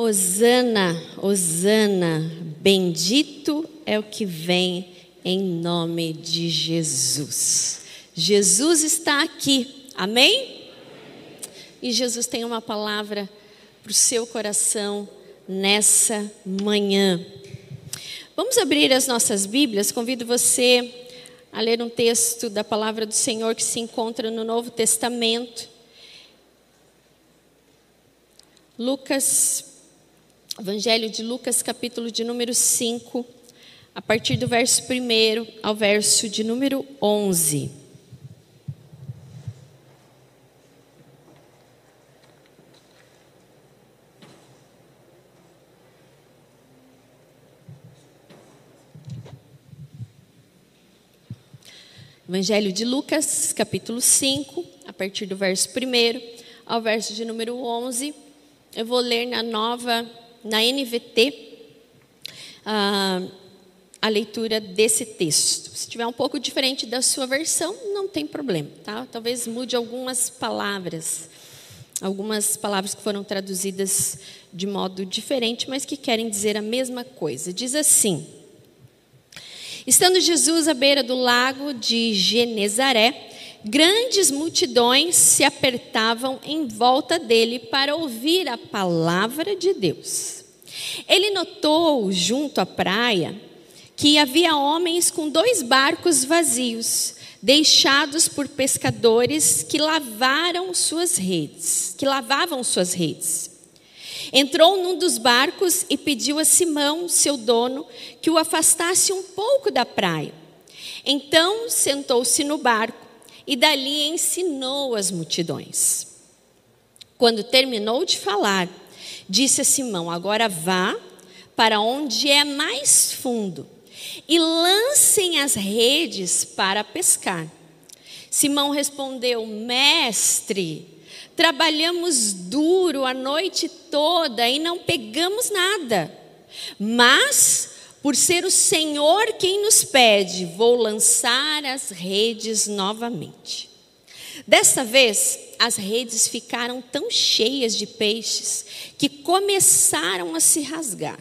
Hosana, Hosana, bendito é o que vem em nome de Jesus. Jesus está aqui, amém? E Jesus tem uma palavra para o seu coração nessa manhã. Vamos abrir as nossas Bíblias, convido você a ler um texto da palavra do Senhor que se encontra no Novo Testamento. Lucas, Evangelho de Lucas, capítulo de número 5, a partir do verso 1 ao verso de número 11. Evangelho de Lucas, capítulo 5, a partir do verso 1 ao verso de número 11. Eu vou ler na nova, na NVT, a, a leitura desse texto. Se tiver um pouco diferente da sua versão, não tem problema, tá? Talvez mude algumas palavras, algumas palavras que foram traduzidas de modo diferente, mas que querem dizer a mesma coisa. Diz assim. Estando Jesus à beira do lago de Genezaré, grandes multidões se apertavam em volta dele para ouvir a palavra de Deus. Ele notou junto à praia que havia homens com dois barcos vazios, deixados por pescadores que lavaram suas redes, que lavavam suas redes. Entrou num dos barcos e pediu a Simão, seu dono, que o afastasse um pouco da praia. Então sentou-se no barco e dali ensinou as multidões. Quando terminou de falar, disse a Simão: Agora vá para onde é mais fundo e lancem as redes para pescar. Simão respondeu: Mestre, trabalhamos duro a noite toda e não pegamos nada. Mas, por ser o Senhor quem nos pede, vou lançar as redes novamente. Dessa vez, as redes ficaram tão cheias de peixes que começaram a se rasgar.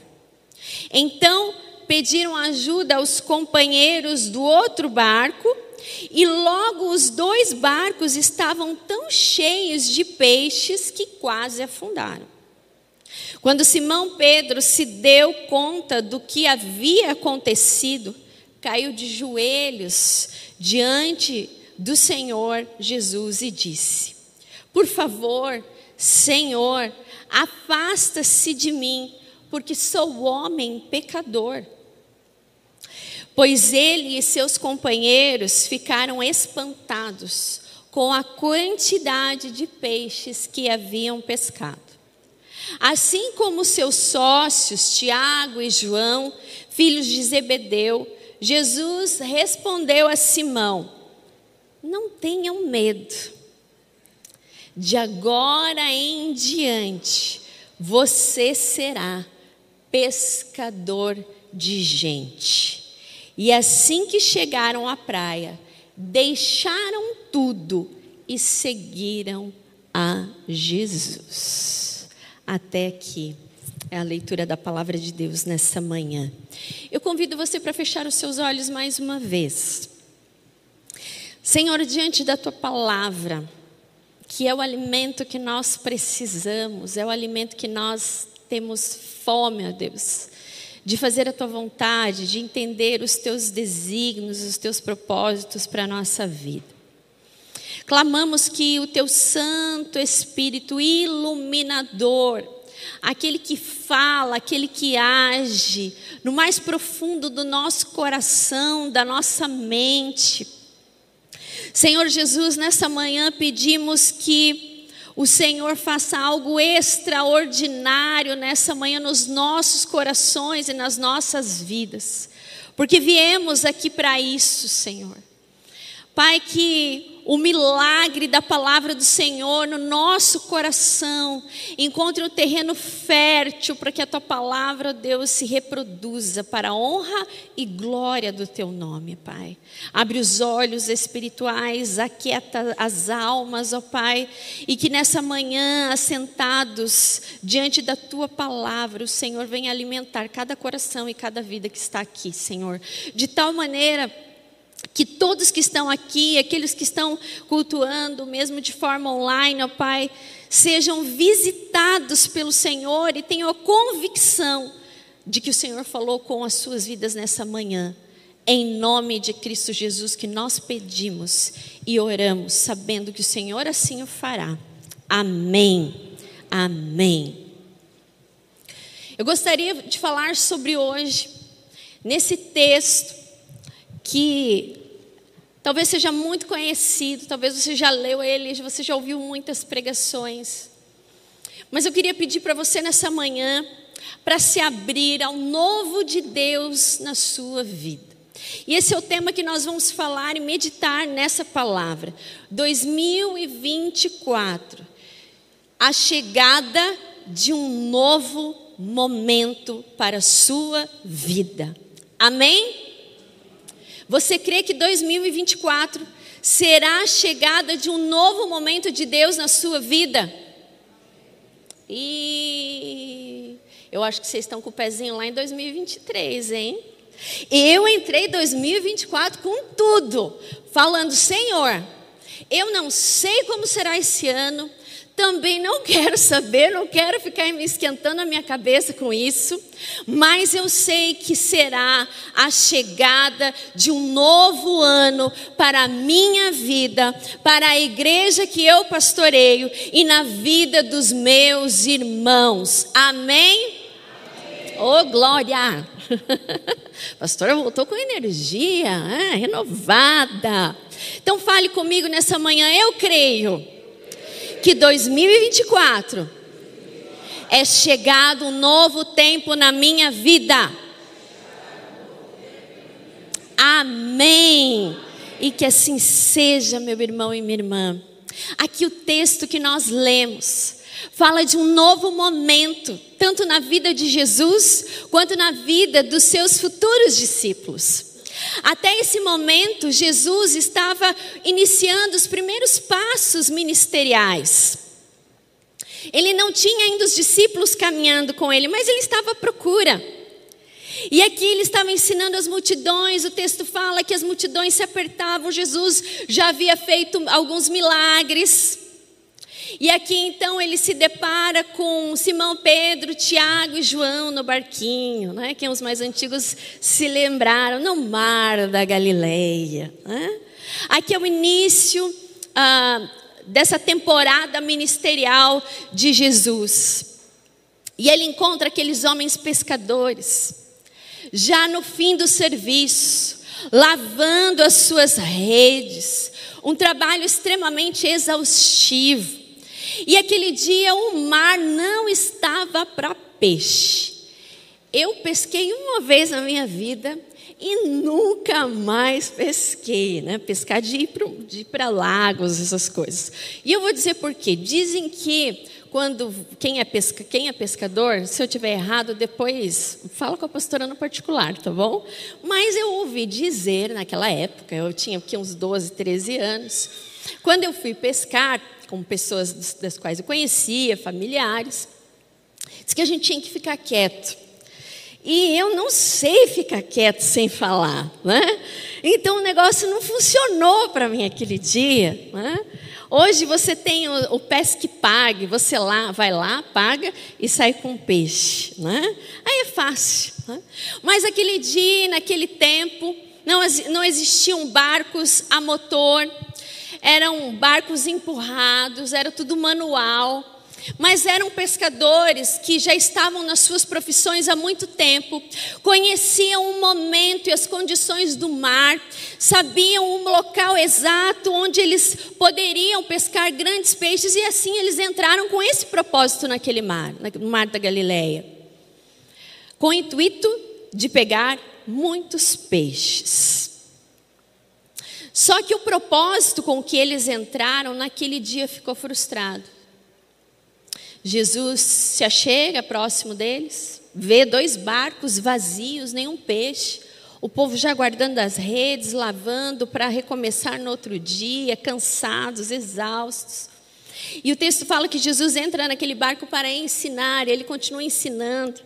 Então, pediram ajuda aos companheiros do outro barco e logo os dois barcos estavam tão cheios de peixes que quase afundaram. Quando Simão Pedro se deu conta do que havia acontecido, caiu de joelhos diante do Senhor Jesus e disse: Por favor, Senhor, afasta-se de mim, porque sou homem pecador. Pois ele e seus companheiros ficaram espantados com a quantidade de peixes que haviam pescado. Assim como seus sócios, Tiago e João, filhos de Zebedeu, Jesus respondeu a Simão: Não tenham medo. De agora em diante, você será pescador de gente. E assim que chegaram à praia, deixaram tudo e seguiram a Jesus. Até aqui é a leitura da palavra de Deus nessa manhã. Eu convido você para fechar os seus olhos mais uma vez. Senhor, diante da tua palavra, que é o alimento que nós precisamos, é o alimento que nós temos fome, ó Deus de fazer a tua vontade, de entender os teus desígnios, os teus propósitos para a nossa vida. Clamamos que o teu Santo Espírito iluminador, aquele que fala, aquele que age no mais profundo do nosso coração, da nossa mente. Senhor Jesus, nessa manhã pedimos que o Senhor faça algo extraordinário nessa manhã nos nossos corações e nas nossas vidas, porque viemos aqui para isso, Senhor. Pai, que o milagre da palavra do Senhor no nosso coração. Encontre um terreno fértil para que a tua palavra, Deus, se reproduza para a honra e glória do teu nome, Pai. Abre os olhos espirituais, aquieta as almas, ó Pai, e que nessa manhã, assentados diante da tua palavra, o Senhor venha alimentar cada coração e cada vida que está aqui, Senhor. De tal maneira que todos que estão aqui, aqueles que estão cultuando, mesmo de forma online, ó Pai, sejam visitados pelo Senhor e tenham a convicção de que o Senhor falou com as suas vidas nessa manhã. Em nome de Cristo Jesus que nós pedimos e oramos, sabendo que o Senhor assim o fará. Amém. Amém. Eu gostaria de falar sobre hoje, nesse texto, que talvez seja muito conhecido, talvez você já leu ele, você já ouviu muitas pregações. Mas eu queria pedir para você nessa manhã para se abrir ao novo de Deus na sua vida. E esse é o tema que nós vamos falar e meditar nessa palavra. 2024. A chegada de um novo momento para a sua vida. Amém? Você crê que 2024 será a chegada de um novo momento de Deus na sua vida? E eu acho que vocês estão com o pezinho lá em 2023, hein? Eu entrei em 2024 com tudo, falando: Senhor, eu não sei como será esse ano, também não quero saber, não quero ficar me esquentando a minha cabeça com isso, mas eu sei que será a chegada de um novo ano para a minha vida, para a igreja que eu pastoreio e na vida dos meus irmãos. Amém? Amém. Oh, glória! Pastora voltou com energia, é, renovada. Então fale comigo nessa manhã, eu creio que 2024 é chegado um novo tempo na minha vida. Amém. E que assim seja, meu irmão e minha irmã. Aqui o texto que nós lemos fala de um novo momento, tanto na vida de Jesus quanto na vida dos seus futuros discípulos. Até esse momento, Jesus estava iniciando os primeiros passos ministeriais. Ele não tinha ainda os discípulos caminhando com ele, mas ele estava à procura. E aqui ele estava ensinando as multidões, o texto fala que as multidões se apertavam, Jesus já havia feito alguns milagres. E aqui então ele se depara com Simão Pedro, Tiago e João no barquinho, né? que os mais antigos se lembraram, no mar da Galileia. Né? Aqui é o início ah, dessa temporada ministerial de Jesus. E ele encontra aqueles homens pescadores, já no fim do serviço, lavando as suas redes, um trabalho extremamente exaustivo. E aquele dia o mar não estava para peixe. Eu pesquei uma vez na minha vida e nunca mais pesquei, né? Pescar de ir para lagos, essas coisas. E eu vou dizer por quê. Dizem que quando quem é, pesca, quem é pescador, se eu tiver errado, depois fala com a pastora no particular, tá bom? Mas eu ouvi dizer naquela época, eu tinha aqui uns 12, 13 anos, quando eu fui pescar, com pessoas das quais eu conhecia, familiares. Diz que a gente tinha que ficar quieto. E eu não sei ficar quieto sem falar, né? Então o negócio não funcionou para mim aquele dia, né? Hoje você tem o, o pesque pague, você lá, vai lá, paga e sai com peixe, né? Aí é fácil. Né? Mas aquele dia, naquele tempo, não, não existiam barcos a motor, eram barcos empurrados, era tudo manual. Mas eram pescadores que já estavam nas suas profissões há muito tempo, conheciam o momento e as condições do mar, sabiam o local exato onde eles poderiam pescar grandes peixes e assim eles entraram com esse propósito naquele mar, no mar da Galileia, com o intuito de pegar muitos peixes. Só que o propósito com que eles entraram naquele dia ficou frustrado. Jesus se achega próximo deles, vê dois barcos vazios, nenhum peixe. O povo já guardando as redes, lavando para recomeçar no outro dia, cansados, exaustos. E o texto fala que Jesus entra naquele barco para ensinar, ele continua ensinando.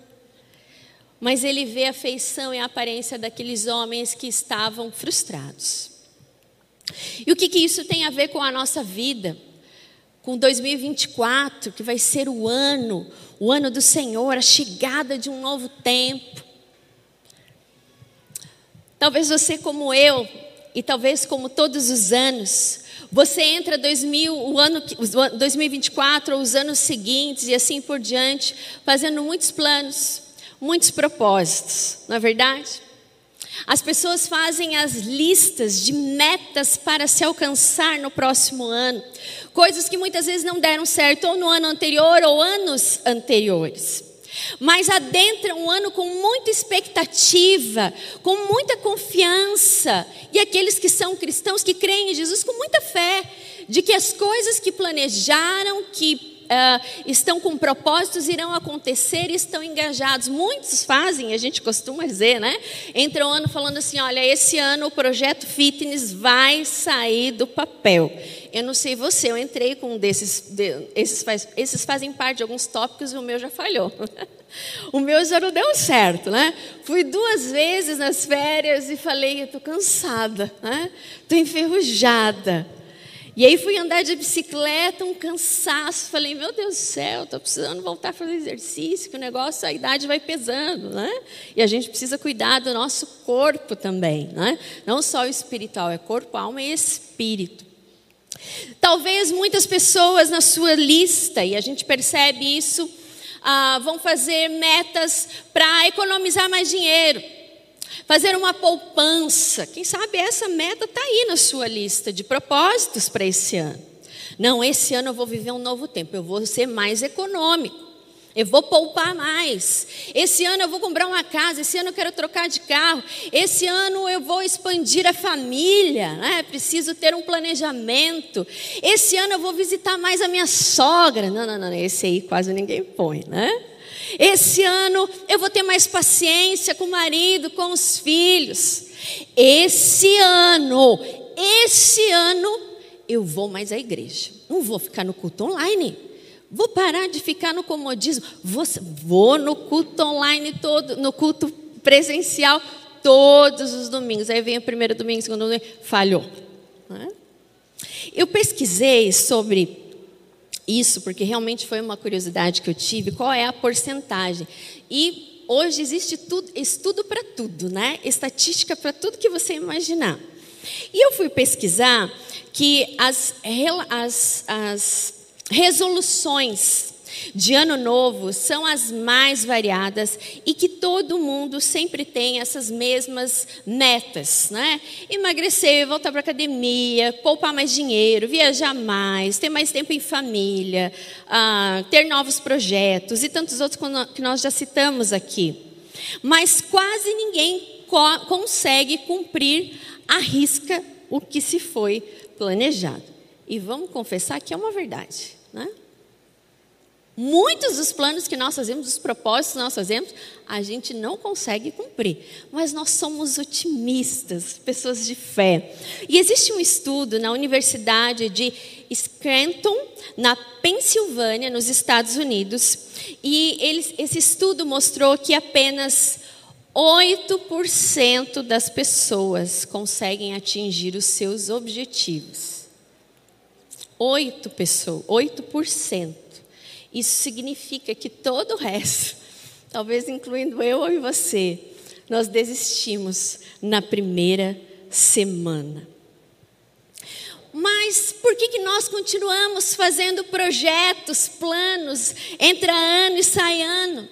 Mas ele vê a feição e a aparência daqueles homens que estavam frustrados. E o que, que isso tem a ver com a nossa vida? Com 2024, que vai ser o ano, o ano do Senhor, a chegada de um novo tempo. Talvez você, como eu, e talvez como todos os anos, você entra 2000, o ano 2024 ou os anos seguintes e assim por diante, fazendo muitos planos, muitos propósitos, não é verdade? As pessoas fazem as listas de metas para se alcançar no próximo ano, coisas que muitas vezes não deram certo ou no ano anterior ou anos anteriores. Mas adentra um ano com muita expectativa, com muita confiança, e aqueles que são cristãos que creem em Jesus com muita fé, de que as coisas que planejaram, que uh, estão com propósitos, irão acontecer e estão engajados. Muitos fazem, a gente costuma dizer, né? Entra o ano falando assim: olha, esse ano o projeto fitness vai sair do papel. Eu não sei você, eu entrei com um desses, de, esses, faz, esses fazem parte de alguns tópicos e o meu já falhou. o meu já não deu certo, né? Fui duas vezes nas férias e falei, eu estou cansada, né? Estou enferrujada. E aí fui andar de bicicleta, um cansaço. Falei, meu Deus do céu, estou precisando voltar a fazer exercício, que o negócio, a idade vai pesando, né? E a gente precisa cuidar do nosso corpo também, né? Não só o espiritual, é corpo, alma e espírito. Talvez muitas pessoas na sua lista, e a gente percebe isso, ah, vão fazer metas para economizar mais dinheiro fazer uma poupança. Quem sabe essa meta está aí na sua lista de propósitos para esse ano. Não, esse ano eu vou viver um novo tempo, eu vou ser mais econômico. Eu vou poupar mais. Esse ano eu vou comprar uma casa. Esse ano eu quero trocar de carro. Esse ano eu vou expandir a família. Né? Preciso ter um planejamento. Esse ano eu vou visitar mais a minha sogra. Não, não, não. Esse aí quase ninguém põe, né? Esse ano eu vou ter mais paciência com o marido, com os filhos. Esse ano, esse ano eu vou mais à igreja. Não vou ficar no culto online. Vou parar de ficar no comodismo. Vou, vou no culto online todo, no culto presencial todos os domingos. Aí vem o primeiro domingo, segundo domingo, falhou. Eu pesquisei sobre isso, porque realmente foi uma curiosidade que eu tive, qual é a porcentagem. E hoje existe tudo, estudo para tudo, né? Estatística para tudo que você imaginar. E eu fui pesquisar que as, as, as resoluções de ano novo são as mais variadas e que todo mundo sempre tem essas mesmas metas, né? Emagrecer, voltar para academia, poupar mais dinheiro, viajar mais, ter mais tempo em família, uh, ter novos projetos e tantos outros que nós já citamos aqui. Mas quase ninguém co consegue cumprir a risca o que se foi planejado. E vamos confessar que é uma verdade, né? Muitos dos planos que nós fazemos, dos propósitos que nós fazemos, a gente não consegue cumprir. Mas nós somos otimistas, pessoas de fé. E existe um estudo na Universidade de Scranton, na Pensilvânia, nos Estados Unidos, e eles, esse estudo mostrou que apenas 8% das pessoas conseguem atingir os seus objetivos. 8 pessoas, 8%. Isso significa que todo o resto, talvez incluindo eu ou você, nós desistimos na primeira semana. Mas por que, que nós continuamos fazendo projetos, planos, entra ano e sai ano?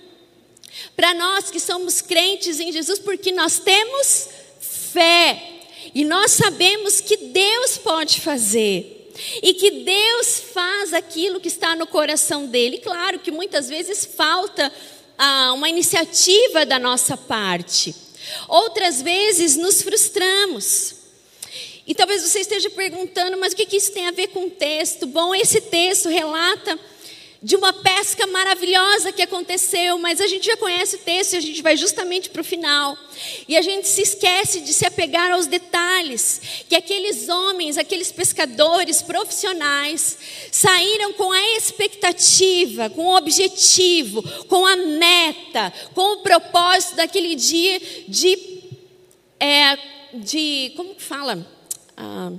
Para nós que somos crentes em Jesus, porque nós temos fé e nós sabemos que Deus pode fazer e que Deus faz aquilo que está no coração dele. Claro que muitas vezes falta ah, uma iniciativa da nossa parte, outras vezes nos frustramos. E talvez você esteja perguntando, mas o que isso tem a ver com o texto? Bom, esse texto relata de uma pesca maravilhosa que aconteceu, mas a gente já conhece o texto e a gente vai justamente para o final. E a gente se esquece de se apegar aos detalhes, que aqueles homens, aqueles pescadores profissionais, saíram com a expectativa, com o objetivo, com a meta, com o propósito daquele dia de, é, de como que fala? Ah,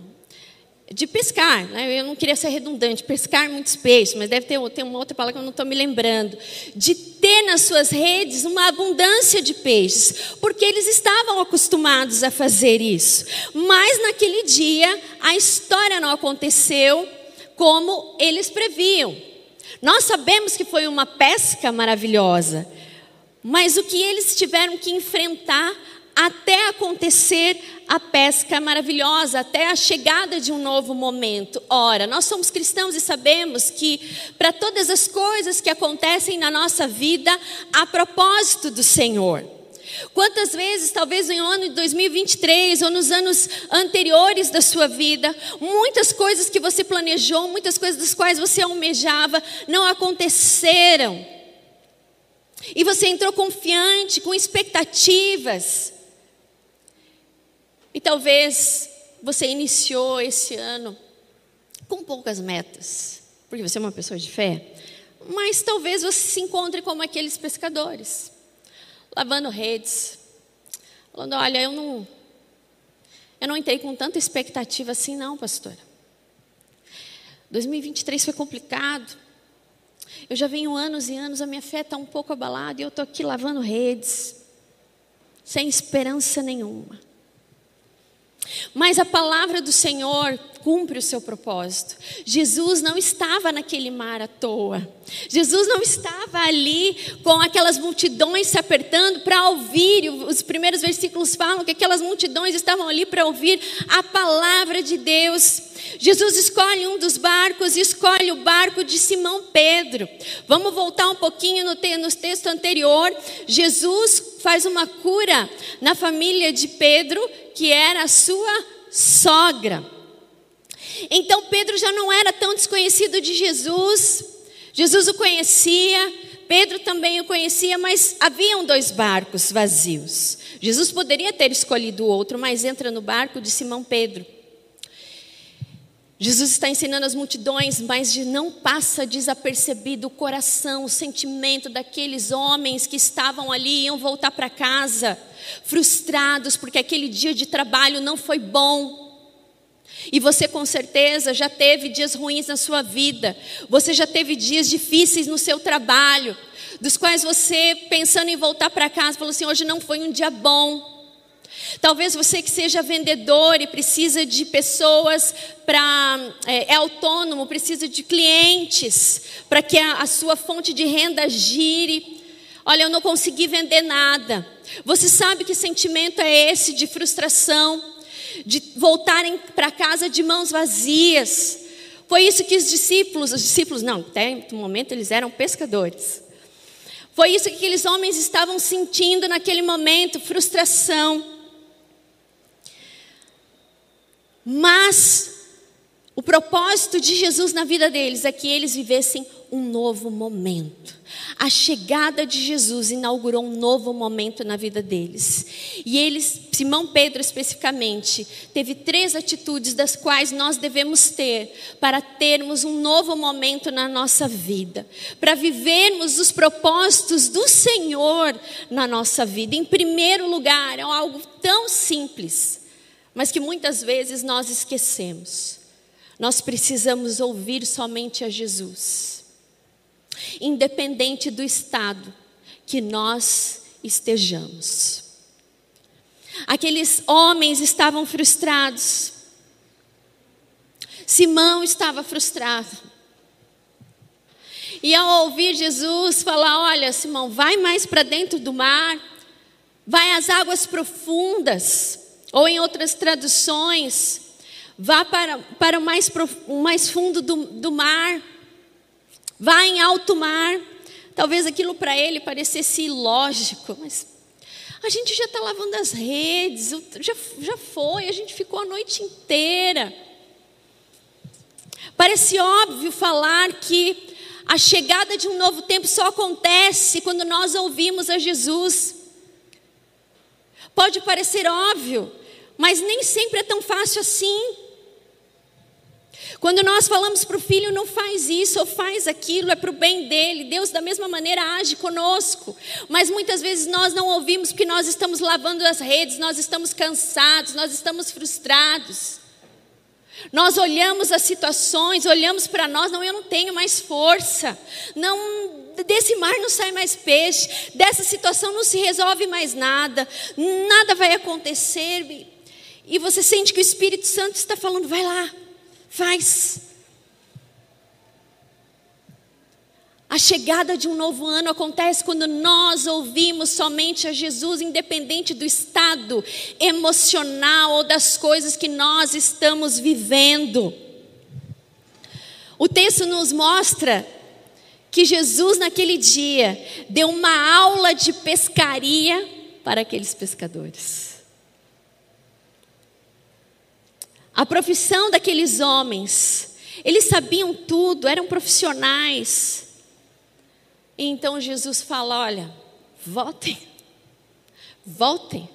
de pescar, né? eu não queria ser redundante, pescar muitos peixes, mas deve ter, ter uma outra palavra que eu não estou me lembrando, de ter nas suas redes uma abundância de peixes, porque eles estavam acostumados a fazer isso, mas naquele dia a história não aconteceu como eles previam. Nós sabemos que foi uma pesca maravilhosa, mas o que eles tiveram que enfrentar até acontecer a pesca maravilhosa, até a chegada de um novo momento. Ora, nós somos cristãos e sabemos que para todas as coisas que acontecem na nossa vida, há propósito do Senhor. Quantas vezes, talvez no ano de 2023 ou nos anos anteriores da sua vida, muitas coisas que você planejou, muitas coisas das quais você almejava, não aconteceram. E você entrou confiante, com expectativas. E talvez você iniciou esse ano com poucas metas, porque você é uma pessoa de fé, mas talvez você se encontre como aqueles pescadores, lavando redes, falando: olha, eu não, eu não entrei com tanta expectativa assim, não, pastora. 2023 foi complicado. Eu já venho anos e anos, a minha fé está um pouco abalada e eu estou aqui lavando redes, sem esperança nenhuma. Mas a palavra do Senhor cumpre o seu propósito. Jesus não estava naquele mar à toa. Jesus não estava ali com aquelas multidões se apertando para ouvir. Os primeiros versículos falam que aquelas multidões estavam ali para ouvir a palavra de Deus. Jesus escolhe um dos barcos escolhe o barco de Simão Pedro. Vamos voltar um pouquinho no, no texto anterior. Jesus faz uma cura na família de Pedro, que era sua sogra. Então Pedro já não era tão desconhecido de Jesus, Jesus o conhecia, Pedro também o conhecia, mas haviam dois barcos vazios. Jesus poderia ter escolhido outro, mas entra no barco de Simão Pedro. Jesus está ensinando as multidões, mas não passa desapercebido o coração, o sentimento daqueles homens que estavam ali e iam voltar para casa, frustrados porque aquele dia de trabalho não foi bom. E você com certeza já teve dias ruins na sua vida, você já teve dias difíceis no seu trabalho, dos quais você, pensando em voltar para casa, falou assim: hoje não foi um dia bom. Talvez você que seja vendedor e precisa de pessoas para. É, é, autônomo, precisa de clientes para que a, a sua fonte de renda gire. Olha, eu não consegui vender nada. Você sabe que sentimento é esse de frustração, de voltarem para casa de mãos vazias. Foi isso que os discípulos, os discípulos não, até no momento eles eram pescadores. Foi isso que aqueles homens estavam sentindo naquele momento, frustração. Mas o propósito de Jesus na vida deles é que eles vivessem um novo momento. A chegada de Jesus inaugurou um novo momento na vida deles. E eles, Simão Pedro especificamente, teve três atitudes das quais nós devemos ter para termos um novo momento na nossa vida, para vivermos os propósitos do Senhor na nossa vida. Em primeiro lugar, é algo tão simples mas que muitas vezes nós esquecemos. Nós precisamos ouvir somente a Jesus, independente do estado que nós estejamos. Aqueles homens estavam frustrados. Simão estava frustrado. E ao ouvir Jesus falar: Olha, Simão, vai mais para dentro do mar, vai às águas profundas, ou em outras traduções, vá para, para o, mais, o mais fundo do, do mar, vá em alto mar. Talvez aquilo para ele parecesse ilógico, mas A gente já está lavando as redes, já, já foi, a gente ficou a noite inteira. Parece óbvio falar que a chegada de um novo tempo só acontece quando nós ouvimos a Jesus. Pode parecer óbvio, mas nem sempre é tão fácil assim. Quando nós falamos para o filho, não faz isso ou faz aquilo, é para o bem dele. Deus, da mesma maneira, age conosco. Mas muitas vezes nós não ouvimos porque nós estamos lavando as redes, nós estamos cansados, nós estamos frustrados. Nós olhamos as situações, olhamos para nós, não, eu não tenho mais força. Não, desse mar não sai mais peixe, dessa situação não se resolve mais nada, nada vai acontecer. E você sente que o Espírito Santo está falando, vai lá, Faz. A chegada de um novo ano acontece quando nós ouvimos somente a Jesus, independente do estado emocional ou das coisas que nós estamos vivendo. O texto nos mostra que Jesus, naquele dia, deu uma aula de pescaria para aqueles pescadores. A profissão daqueles homens, eles sabiam tudo, eram profissionais. E então Jesus fala: olha, voltem, voltem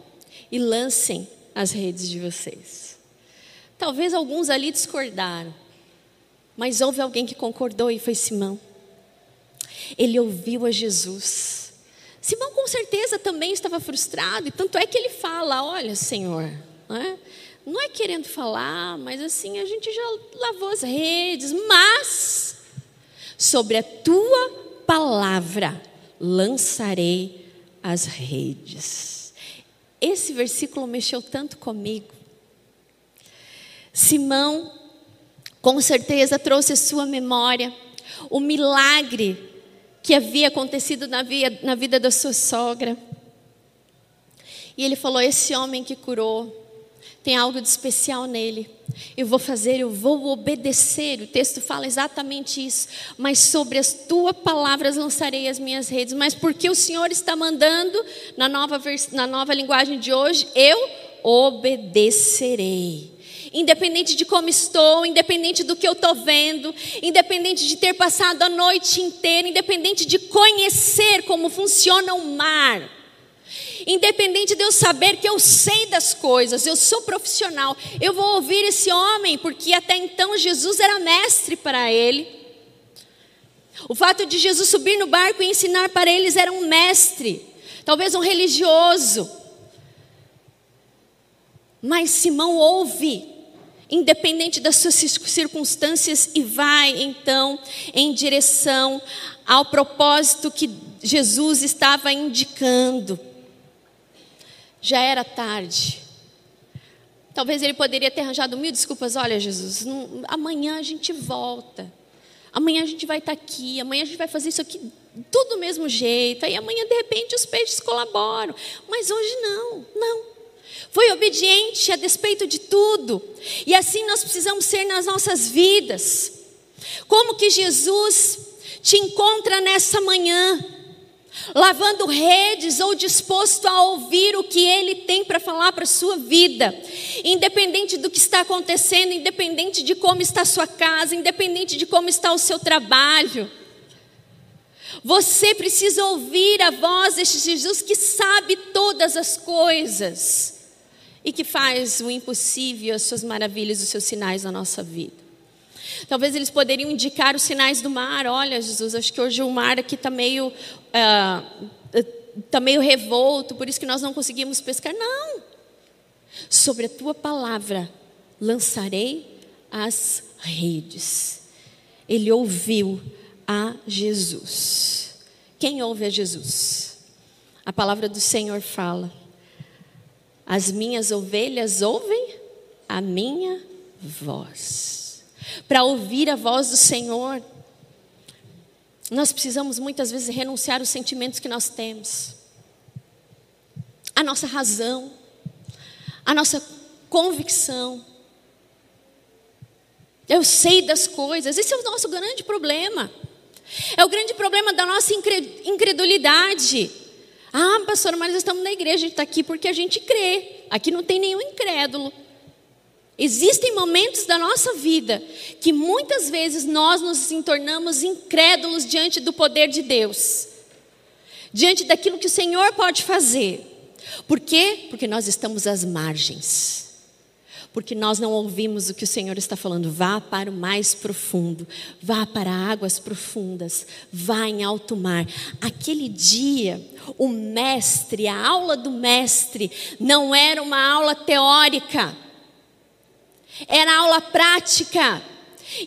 e lancem as redes de vocês. Talvez alguns ali discordaram, mas houve alguém que concordou e foi Simão. Ele ouviu a Jesus. Simão com certeza também estava frustrado, e tanto é que ele fala: Olha, Senhor, é? Não é querendo falar, mas assim, a gente já lavou as redes, mas sobre a tua palavra lançarei as redes. Esse versículo mexeu tanto comigo. Simão, com certeza, trouxe à sua memória o milagre que havia acontecido na, via, na vida da sua sogra. E ele falou: Esse homem que curou, tem algo de especial nele. Eu vou fazer, eu vou obedecer. O texto fala exatamente isso. Mas sobre as tuas palavras lançarei as minhas redes. Mas porque o Senhor está mandando, na nova, na nova linguagem de hoje, eu obedecerei. Independente de como estou, independente do que eu estou vendo, independente de ter passado a noite inteira, independente de conhecer como funciona o mar Independente de eu saber que eu sei das coisas, eu sou profissional, eu vou ouvir esse homem, porque até então Jesus era mestre para ele. O fato de Jesus subir no barco e ensinar para eles era um mestre, talvez um religioso. Mas Simão ouve, independente das suas circunstâncias, e vai então em direção ao propósito que Jesus estava indicando. Já era tarde. Talvez ele poderia ter arranjado mil desculpas. Olha, Jesus, não, amanhã a gente volta. Amanhã a gente vai estar aqui. Amanhã a gente vai fazer isso aqui tudo do mesmo jeito. Aí amanhã, de repente, os peixes colaboram. Mas hoje não, não. Foi obediente a despeito de tudo. E assim nós precisamos ser nas nossas vidas. Como que Jesus te encontra nessa manhã? Lavando redes ou disposto a ouvir o que Ele tem para falar para a sua vida, independente do que está acontecendo, independente de como está a sua casa, independente de como está o seu trabalho. Você precisa ouvir a voz deste Jesus que sabe todas as coisas e que faz o impossível, as suas maravilhas, os seus sinais na nossa vida. Talvez eles poderiam indicar os sinais do mar. Olha, Jesus, acho que hoje o mar aqui está meio, uh, tá meio revolto, por isso que nós não conseguimos pescar. Não. Sobre a tua palavra lançarei as redes. Ele ouviu a Jesus. Quem ouve a Jesus? A palavra do Senhor fala: As minhas ovelhas ouvem a minha voz para ouvir a voz do Senhor. Nós precisamos muitas vezes renunciar os sentimentos que nós temos, a nossa razão, a nossa convicção. Eu sei das coisas, esse é o nosso grande problema. É o grande problema da nossa incredulidade. Ah, pastora, mas nós estamos na igreja, a gente está aqui porque a gente crê. Aqui não tem nenhum incrédulo. Existem momentos da nossa vida que muitas vezes nós nos tornamos incrédulos diante do poder de Deus, diante daquilo que o Senhor pode fazer. Por quê? Porque nós estamos às margens. Porque nós não ouvimos o que o Senhor está falando. Vá para o mais profundo, vá para águas profundas, vá em alto mar. Aquele dia, o mestre, a aula do mestre, não era uma aula teórica era aula prática.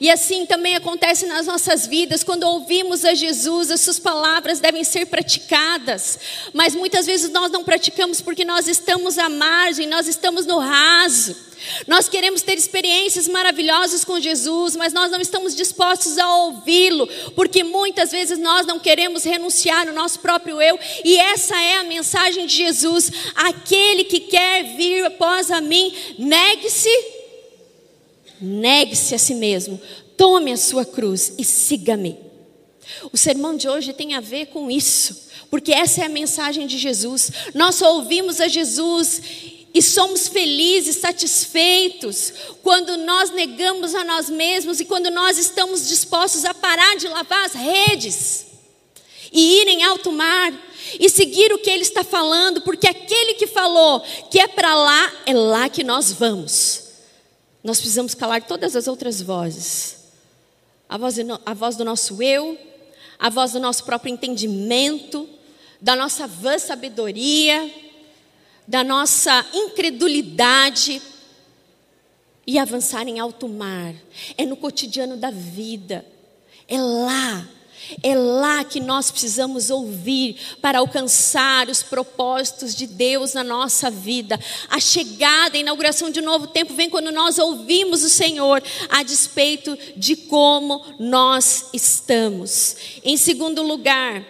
E assim também acontece nas nossas vidas, quando ouvimos a Jesus, as suas palavras devem ser praticadas, mas muitas vezes nós não praticamos porque nós estamos à margem, nós estamos no raso. Nós queremos ter experiências maravilhosas com Jesus, mas nós não estamos dispostos a ouvi-lo, porque muitas vezes nós não queremos renunciar no nosso próprio eu, e essa é a mensagem de Jesus: aquele que quer vir após a mim, negue-se Negue-se a si mesmo, tome a sua cruz e siga-me. O sermão de hoje tem a ver com isso, porque essa é a mensagem de Jesus. Nós ouvimos a Jesus e somos felizes, satisfeitos, quando nós negamos a nós mesmos e quando nós estamos dispostos a parar de lavar as redes e ir em alto mar e seguir o que ele está falando, porque aquele que falou que é para lá, é lá que nós vamos. Nós precisamos calar todas as outras vozes. A voz, a voz do nosso eu, a voz do nosso próprio entendimento, da nossa vã sabedoria, da nossa incredulidade e avançar em alto mar. É no cotidiano da vida. É lá é lá que nós precisamos ouvir para alcançar os propósitos de Deus na nossa vida. A chegada, a inauguração de um novo tempo vem quando nós ouvimos o Senhor, a despeito de como nós estamos. Em segundo lugar,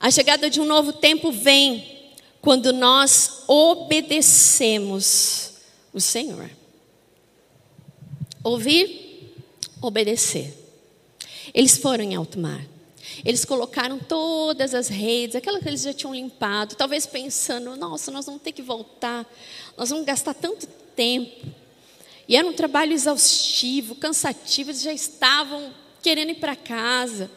a chegada de um novo tempo vem quando nós obedecemos o Senhor. Ouvir, obedecer. Eles foram em alto mar. Eles colocaram todas as redes, aquela que eles já tinham limpado, talvez pensando: nossa, nós vamos ter que voltar, nós vamos gastar tanto tempo. E era um trabalho exaustivo, cansativo, eles já estavam querendo ir para casa.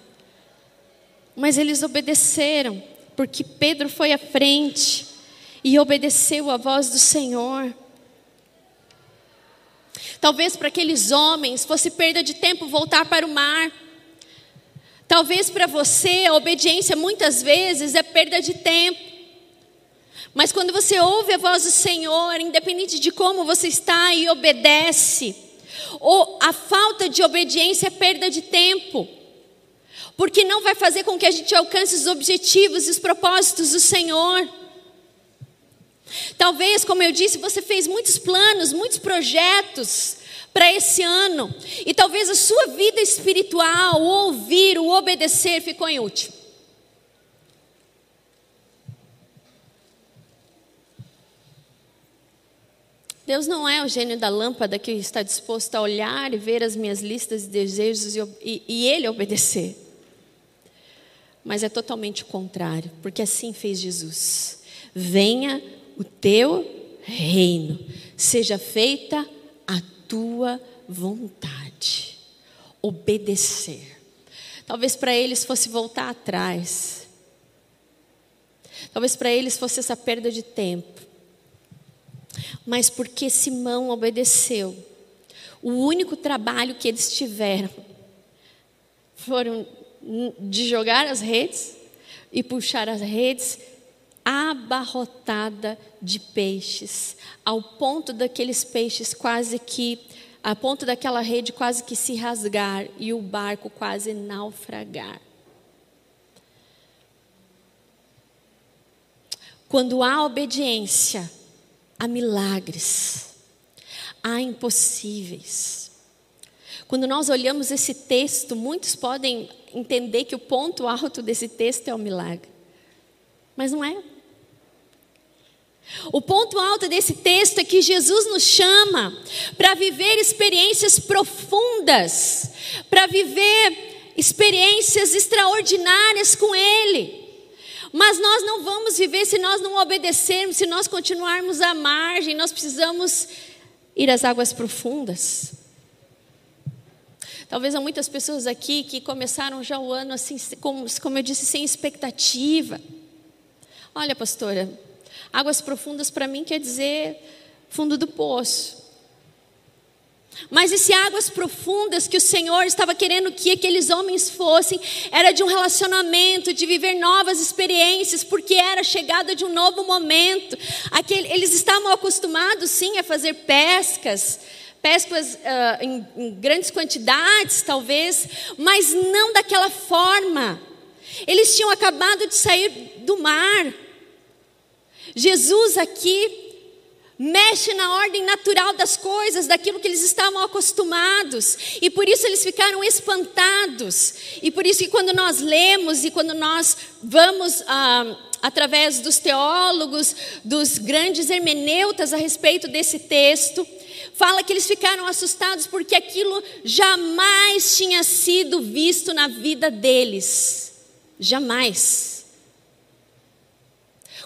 Mas eles obedeceram, porque Pedro foi à frente e obedeceu a voz do Senhor. Talvez para aqueles homens fosse perda de tempo voltar para o mar. Talvez para você a obediência muitas vezes é perda de tempo. Mas quando você ouve a voz do Senhor, independente de como você está e obedece, ou a falta de obediência é perda de tempo. Porque não vai fazer com que a gente alcance os objetivos e os propósitos do Senhor. Talvez, como eu disse, você fez muitos planos, muitos projetos, para esse ano. E talvez a sua vida espiritual, o ouvir, o obedecer ficou em último. Deus não é o gênio da lâmpada que está disposto a olhar e ver as minhas listas de desejos e, e, e ele obedecer. Mas é totalmente o contrário, porque assim fez Jesus. Venha o teu reino, seja feita a tua vontade. Obedecer. Talvez para eles fosse voltar atrás. Talvez para eles fosse essa perda de tempo. Mas porque Simão obedeceu, o único trabalho que eles tiveram foram de jogar as redes e puxar as redes abarrotada de peixes, ao ponto daqueles peixes quase que, a ponto daquela rede quase que se rasgar e o barco quase naufragar. Quando há obediência, há milagres, há impossíveis. Quando nós olhamos esse texto, muitos podem entender que o ponto alto desse texto é o milagre. Mas não é. O ponto alto desse texto é que Jesus nos chama para viver experiências profundas, para viver experiências extraordinárias com Ele. Mas nós não vamos viver se nós não obedecermos, se nós continuarmos à margem, nós precisamos ir às águas profundas. Talvez há muitas pessoas aqui que começaram já o ano assim, como, como eu disse, sem expectativa. Olha, pastora, águas profundas para mim quer dizer fundo do poço. Mas esse águas profundas que o Senhor estava querendo que aqueles homens fossem, era de um relacionamento, de viver novas experiências, porque era a chegada de um novo momento. Aquele, eles estavam acostumados, sim, a fazer pescas, pescas uh, em, em grandes quantidades, talvez, mas não daquela forma. Eles tinham acabado de sair do mar. Jesus aqui mexe na ordem natural das coisas, daquilo que eles estavam acostumados, e por isso eles ficaram espantados. E por isso que quando nós lemos e quando nós vamos ah, através dos teólogos, dos grandes hermeneutas a respeito desse texto, fala que eles ficaram assustados porque aquilo jamais tinha sido visto na vida deles. Jamais.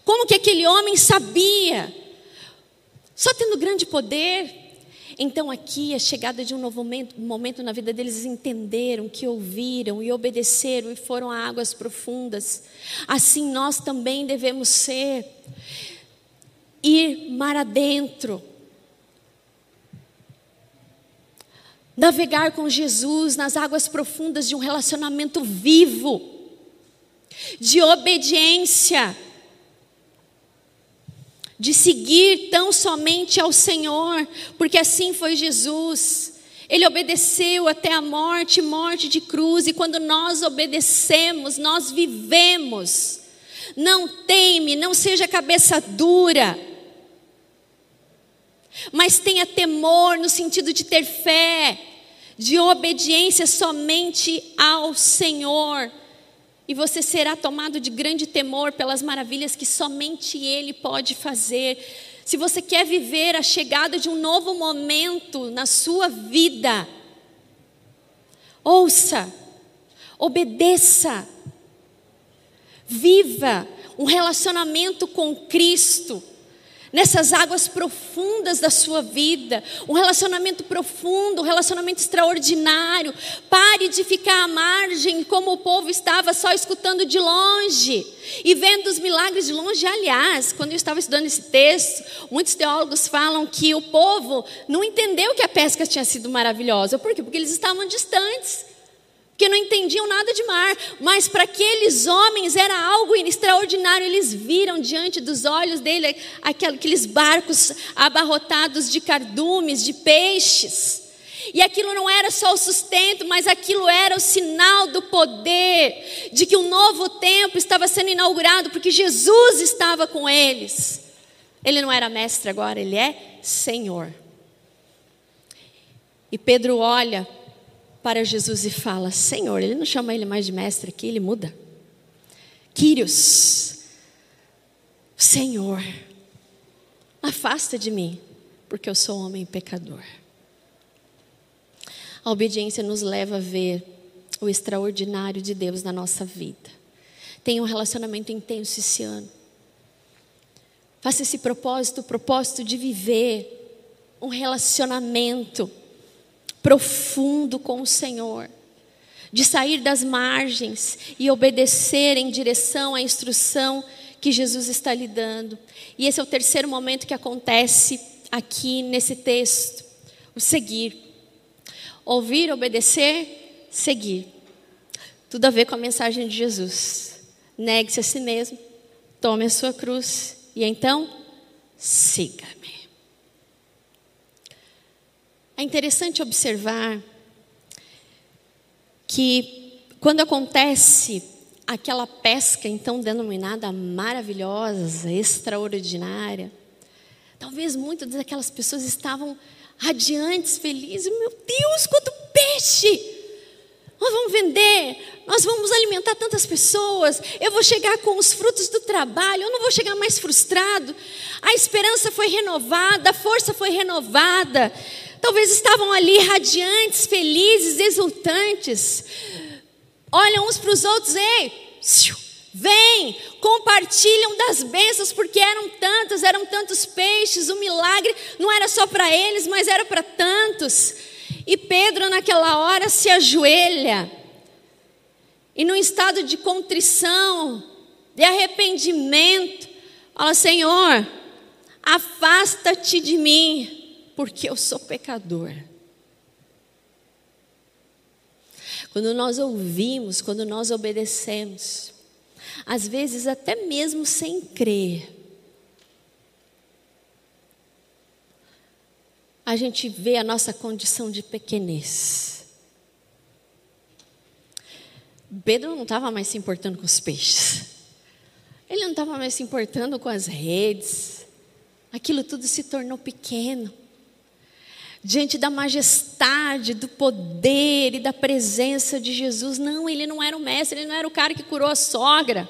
Como que aquele homem sabia só tendo grande poder. Então, aqui, a chegada de um novo momento, momento na vida deles, entenderam, que ouviram e obedeceram e foram a águas profundas. Assim, nós também devemos ser. Ir mar adentro. Navegar com Jesus nas águas profundas de um relacionamento vivo, de obediência de seguir tão somente ao Senhor, porque assim foi Jesus. Ele obedeceu até a morte, morte de cruz, e quando nós obedecemos, nós vivemos. Não teme, não seja cabeça dura, mas tenha temor no sentido de ter fé, de obediência somente ao Senhor e você será tomado de grande temor pelas maravilhas que somente Ele pode fazer. Se você quer viver a chegada de um novo momento na sua vida, ouça, obedeça, viva um relacionamento com Cristo nessas águas profundas da sua vida, um relacionamento profundo, um relacionamento extraordinário. Pare de ficar à margem, como o povo estava só escutando de longe e vendo os milagres de longe. Aliás, quando eu estava estudando esse texto, muitos teólogos falam que o povo não entendeu que a pesca tinha sido maravilhosa. Por quê? Porque eles estavam distantes porque não entendiam nada de mar, mas para aqueles homens era algo extraordinário. Eles viram diante dos olhos dele aqueles barcos abarrotados de cardumes, de peixes. E aquilo não era só o sustento, mas aquilo era o sinal do poder, de que um novo tempo estava sendo inaugurado, porque Jesus estava com eles. Ele não era mestre agora, ele é Senhor. E Pedro olha para Jesus e fala: Senhor, ele não chama ele mais de mestre aqui, ele muda. Quírios, Senhor, afasta de mim, porque eu sou homem pecador. A obediência nos leva a ver o extraordinário de Deus na nossa vida. Tenha um relacionamento intenso esse ano. Faça esse propósito, o propósito de viver um relacionamento profundo com o Senhor, de sair das margens e obedecer em direção à instrução que Jesus está lhe dando. E esse é o terceiro momento que acontece aqui nesse texto: o seguir. Ouvir, obedecer, seguir. Tudo a ver com a mensagem de Jesus. Negue-se a si mesmo, tome a sua cruz e então siga-me. É interessante observar que quando acontece aquela pesca então denominada maravilhosa, extraordinária, talvez muitas daquelas pessoas estavam radiantes, felizes. Meu Deus, quanto peixe! Nós vamos vender, nós vamos alimentar tantas pessoas. Eu vou chegar com os frutos do trabalho, eu não vou chegar mais frustrado. A esperança foi renovada, a força foi renovada. Talvez estavam ali radiantes, felizes, exultantes. Olham uns para os outros, ei, vem, compartilham das bênçãos, porque eram tantos, eram tantos peixes, o milagre não era só para eles, mas era para tantos. E Pedro, naquela hora, se ajoelha, e num estado de contrição, de arrependimento, fala: Senhor, afasta-te de mim, porque eu sou pecador. Quando nós ouvimos, quando nós obedecemos, às vezes até mesmo sem crer, a gente vê a nossa condição de pequenez. Pedro não estava mais se importando com os peixes, ele não estava mais se importando com as redes, aquilo tudo se tornou pequeno diante da majestade, do poder e da presença de Jesus. Não, ele não era o mestre, ele não era o cara que curou a sogra.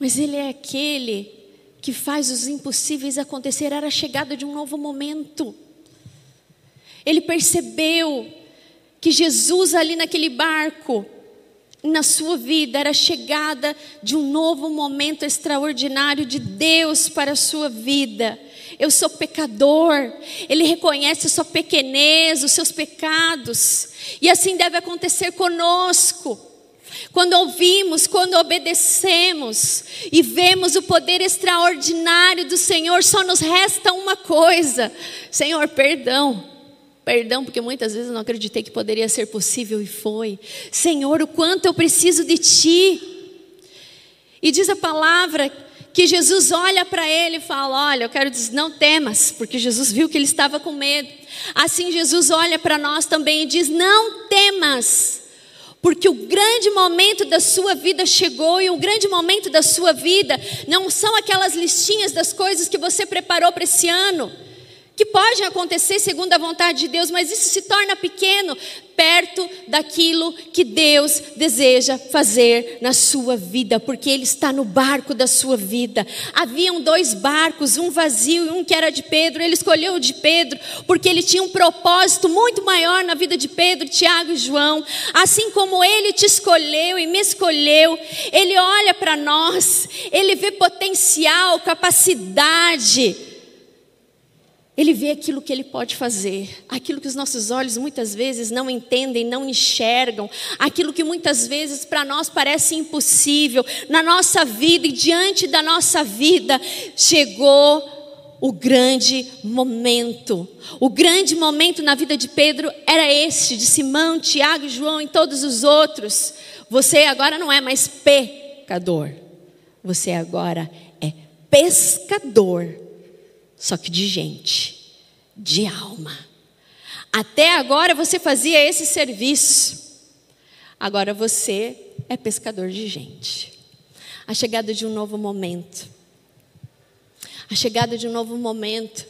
Mas ele é aquele que faz os impossíveis acontecer. Era a chegada de um novo momento. Ele percebeu que Jesus ali naquele barco, na sua vida, era a chegada de um novo momento extraordinário de Deus para a sua vida eu sou pecador. Ele reconhece a sua pequenez, os seus pecados. E assim deve acontecer conosco. Quando ouvimos, quando obedecemos e vemos o poder extraordinário do Senhor, só nos resta uma coisa: Senhor, perdão. Perdão, porque muitas vezes eu não acreditei que poderia ser possível e foi. Senhor, o quanto eu preciso de Ti. E diz a palavra que Jesus olha para ele e fala: Olha, eu quero dizer, não temas, porque Jesus viu que ele estava com medo. Assim, Jesus olha para nós também e diz: Não temas, porque o grande momento da sua vida chegou e o grande momento da sua vida não são aquelas listinhas das coisas que você preparou para esse ano que podem acontecer segundo a vontade de Deus, mas isso se torna pequeno perto daquilo que Deus deseja fazer na sua vida, porque Ele está no barco da sua vida. Haviam dois barcos, um vazio e um que era de Pedro. Ele escolheu o de Pedro, porque ele tinha um propósito muito maior na vida de Pedro, Tiago e João. Assim como Ele te escolheu e me escolheu, Ele olha para nós, Ele vê potencial, capacidade ele vê aquilo que ele pode fazer, aquilo que os nossos olhos muitas vezes não entendem, não enxergam, aquilo que muitas vezes para nós parece impossível. Na nossa vida e diante da nossa vida, chegou o grande momento. O grande momento na vida de Pedro era este, de Simão, Tiago, João e todos os outros. Você agora não é mais pecador, você agora é pescador só que de gente, de alma. Até agora você fazia esse serviço, agora você é pescador de gente. A chegada de um novo momento, a chegada de um novo momento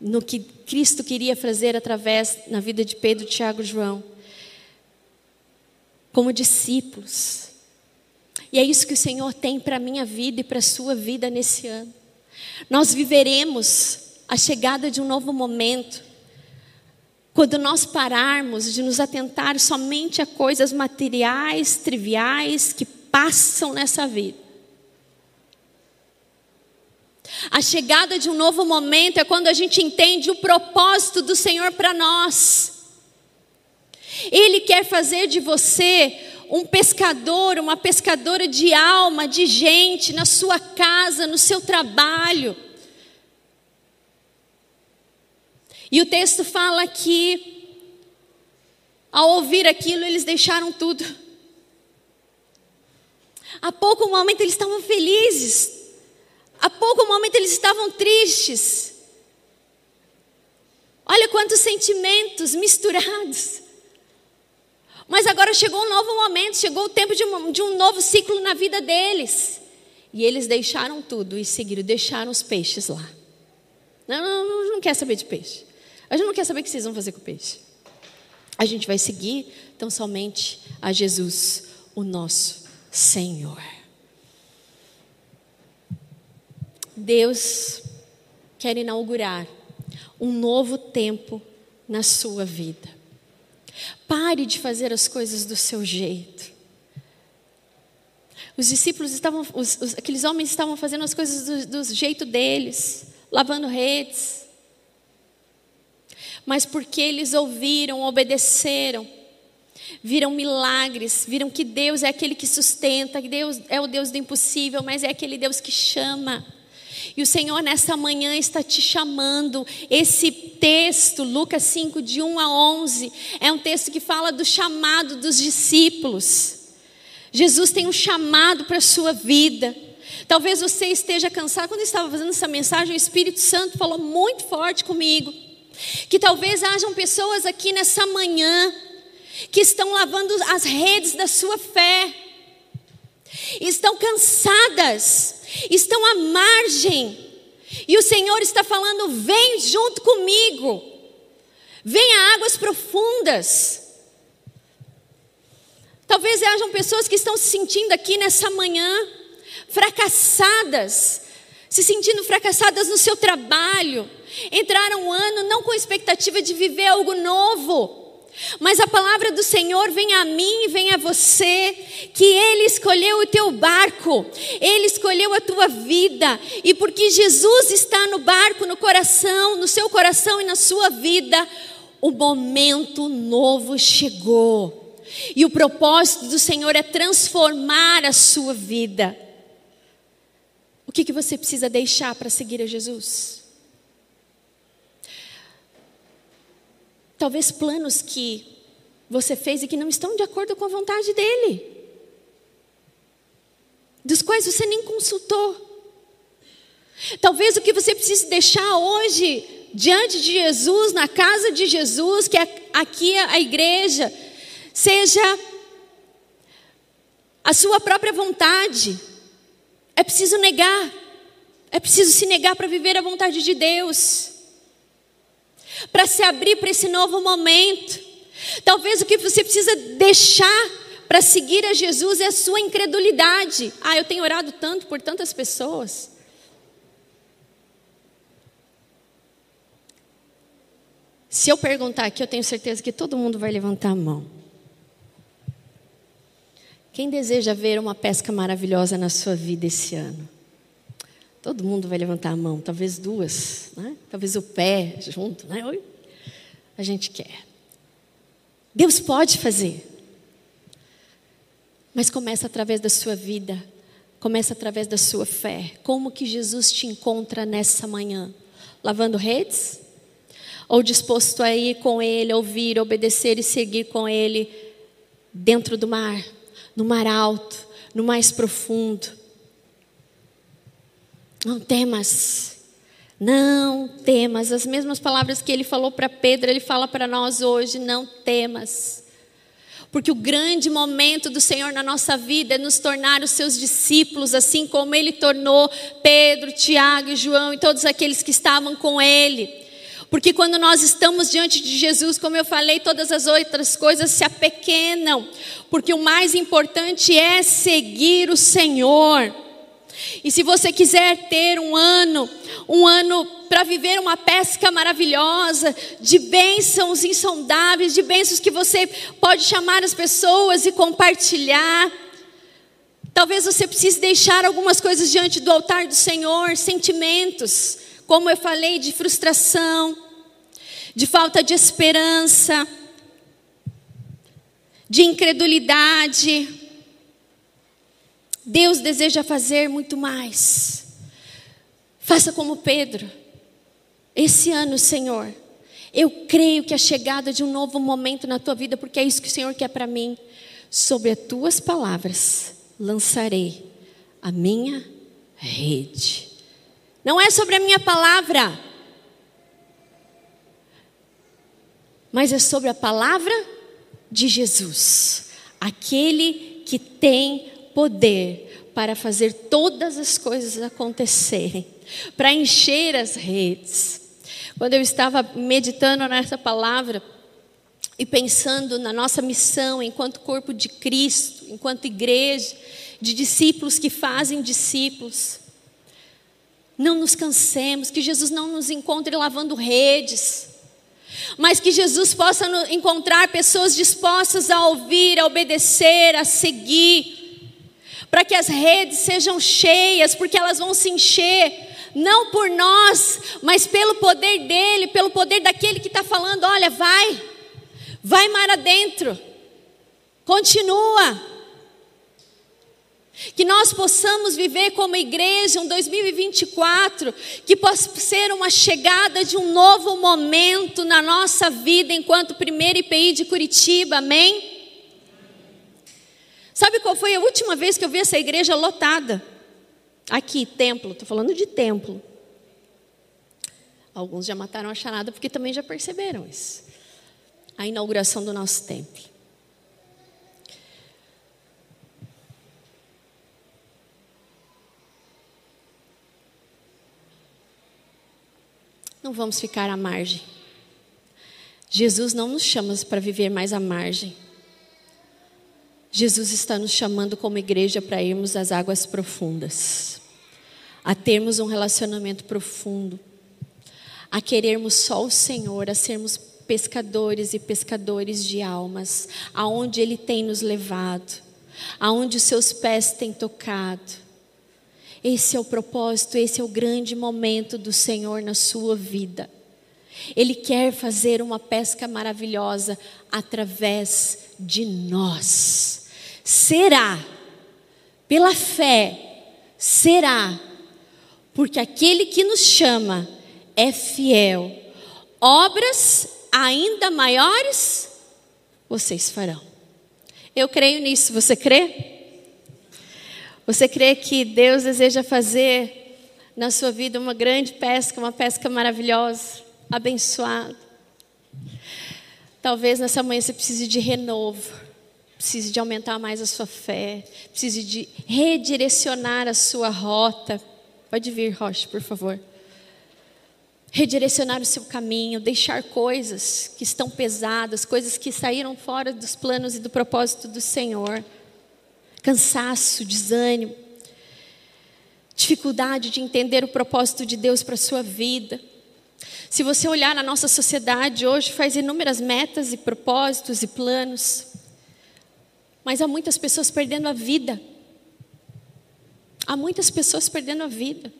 no que Cristo queria fazer através na vida de Pedro, Tiago e João, como discípulos. E é isso que o Senhor tem para a minha vida e para a sua vida nesse ano. Nós viveremos a chegada de um novo momento quando nós pararmos de nos atentar somente a coisas materiais, triviais que passam nessa vida. A chegada de um novo momento é quando a gente entende o propósito do Senhor para nós. Ele quer fazer de você um pescador, uma pescadora de alma, de gente, na sua casa, no seu trabalho. E o texto fala que, ao ouvir aquilo, eles deixaram tudo. Há pouco momento eles estavam felizes, há pouco momento eles estavam tristes. Olha quantos sentimentos misturados. Mas agora chegou um novo momento, chegou o tempo de um, de um novo ciclo na vida deles. E eles deixaram tudo e seguiram, deixaram os peixes lá. Não, não, não, não quer saber de peixe. A gente não quer saber o que vocês vão fazer com o peixe. A gente vai seguir tão somente a Jesus, o nosso Senhor. Deus quer inaugurar um novo tempo na sua vida. Pare de fazer as coisas do seu jeito. Os discípulos estavam, os, os, aqueles homens estavam fazendo as coisas do, do jeito deles, lavando redes. Mas porque eles ouviram, obedeceram, viram milagres, viram que Deus é aquele que sustenta, que Deus é o Deus do impossível, mas é aquele Deus que chama. E o Senhor nessa manhã está te chamando. Esse texto, Lucas 5, de 1 a 11, é um texto que fala do chamado dos discípulos. Jesus tem um chamado para a sua vida. Talvez você esteja cansado. Quando eu estava fazendo essa mensagem, o Espírito Santo falou muito forte comigo. Que talvez hajam pessoas aqui nessa manhã que estão lavando as redes da sua fé, estão cansadas, estão à margem, e o Senhor está falando: vem junto comigo, venha águas profundas. Talvez hajam pessoas que estão se sentindo aqui nessa manhã fracassadas, se sentindo fracassadas no seu trabalho, entraram um ano não com expectativa de viver algo novo. Mas a palavra do Senhor vem a mim e vem a você, que Ele escolheu o teu barco, Ele escolheu a tua vida, e porque Jesus está no barco, no coração, no seu coração e na sua vida, o momento novo chegou. E o propósito do Senhor é transformar a sua vida. O que, que você precisa deixar para seguir a Jesus? Talvez planos que você fez e que não estão de acordo com a vontade dele, dos quais você nem consultou. Talvez o que você precise deixar hoje diante de Jesus, na casa de Jesus, que é aqui a igreja, seja a sua própria vontade. É preciso negar, é preciso se negar para viver a vontade de Deus, para se abrir para esse novo momento. Talvez o que você precisa deixar para seguir a Jesus é a sua incredulidade. Ah, eu tenho orado tanto por tantas pessoas. Se eu perguntar aqui, eu tenho certeza que todo mundo vai levantar a mão. Quem deseja ver uma pesca maravilhosa na sua vida esse ano? Todo mundo vai levantar a mão, talvez duas, né? talvez o pé junto, né? A gente quer. Deus pode fazer, mas começa através da sua vida, começa através da sua fé. Como que Jesus te encontra nessa manhã? Lavando redes? Ou disposto a ir com Ele, ouvir, obedecer e seguir com Ele dentro do mar? no mar alto, no mais profundo. Não temas, não temas. As mesmas palavras que ele falou para Pedro, ele fala para nós hoje: não temas. Porque o grande momento do Senhor na nossa vida é nos tornar os seus discípulos, assim como ele tornou Pedro, Tiago e João e todos aqueles que estavam com ele. Porque quando nós estamos diante de Jesus, como eu falei, todas as outras coisas se apequenam. Porque o mais importante é seguir o Senhor. E se você quiser ter um ano, um ano para viver uma pesca maravilhosa, de bênçãos insondáveis, de bênçãos que você pode chamar as pessoas e compartilhar. Talvez você precise deixar algumas coisas diante do altar do Senhor, sentimentos como eu falei, de frustração, de falta de esperança, de incredulidade. Deus deseja fazer muito mais. Faça como Pedro. Esse ano, Senhor, eu creio que a chegada de um novo momento na tua vida, porque é isso que o Senhor quer para mim. Sobre as tuas palavras lançarei a minha rede. Não é sobre a minha palavra, mas é sobre a palavra de Jesus, aquele que tem poder para fazer todas as coisas acontecerem, para encher as redes. Quando eu estava meditando nessa palavra e pensando na nossa missão enquanto corpo de Cristo, enquanto igreja, de discípulos que fazem discípulos, não nos cansemos, que Jesus não nos encontre lavando redes, mas que Jesus possa encontrar pessoas dispostas a ouvir, a obedecer, a seguir, para que as redes sejam cheias, porque elas vão se encher, não por nós, mas pelo poder dele, pelo poder daquele que está falando: olha, vai, vai mar adentro, continua. Que nós possamos viver como igreja um 2024, que possa ser uma chegada de um novo momento na nossa vida enquanto primeiro IPI de Curitiba, amém? Sabe qual foi a última vez que eu vi essa igreja lotada? Aqui, templo, estou falando de templo. Alguns já mataram a charada porque também já perceberam isso. A inauguração do nosso templo. Não vamos ficar à margem. Jesus não nos chama para viver mais à margem. Jesus está nos chamando como igreja para irmos às águas profundas, a termos um relacionamento profundo, a querermos só o Senhor, a sermos pescadores e pescadores de almas, aonde Ele tem nos levado, aonde os seus pés têm tocado. Esse é o propósito, esse é o grande momento do Senhor na sua vida. Ele quer fazer uma pesca maravilhosa através de nós. Será, pela fé, será, porque aquele que nos chama é fiel. Obras ainda maiores vocês farão. Eu creio nisso, você crê? Você crê que Deus deseja fazer na sua vida uma grande pesca, uma pesca maravilhosa, abençoada? Talvez nessa manhã você precise de renovo, precise de aumentar mais a sua fé, precise de redirecionar a sua rota. Pode vir, Rocha, por favor. Redirecionar o seu caminho, deixar coisas que estão pesadas, coisas que saíram fora dos planos e do propósito do Senhor cansaço, desânimo, dificuldade de entender o propósito de Deus para a sua vida. Se você olhar na nossa sociedade hoje, faz inúmeras metas e propósitos e planos, mas há muitas pessoas perdendo a vida. Há muitas pessoas perdendo a vida.